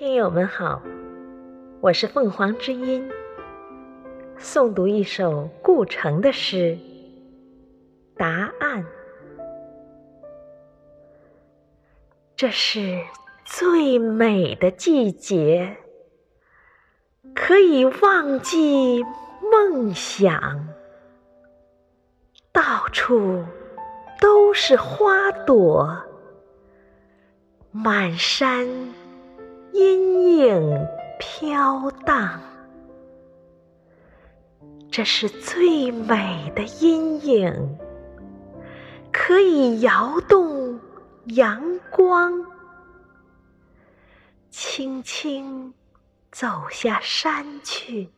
听友们好，我是凤凰之音，诵读一首顾城的诗《答案》。这是最美的季节，可以忘记梦想，到处都是花朵，满山。阴影飘荡，这是最美的阴影，可以摇动阳光。轻轻走下山去，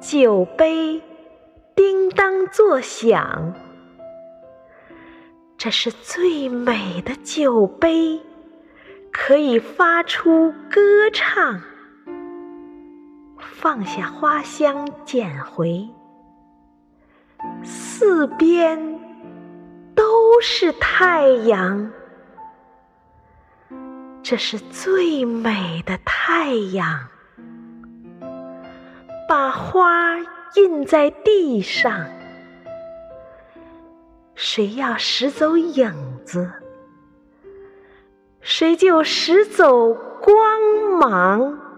酒杯叮当作响，这是最美的酒杯。可以发出歌唱，放下花香，捡回，四边都是太阳，这是最美的太阳，把花印在地上，谁要拾走影子？谁就拾走光芒。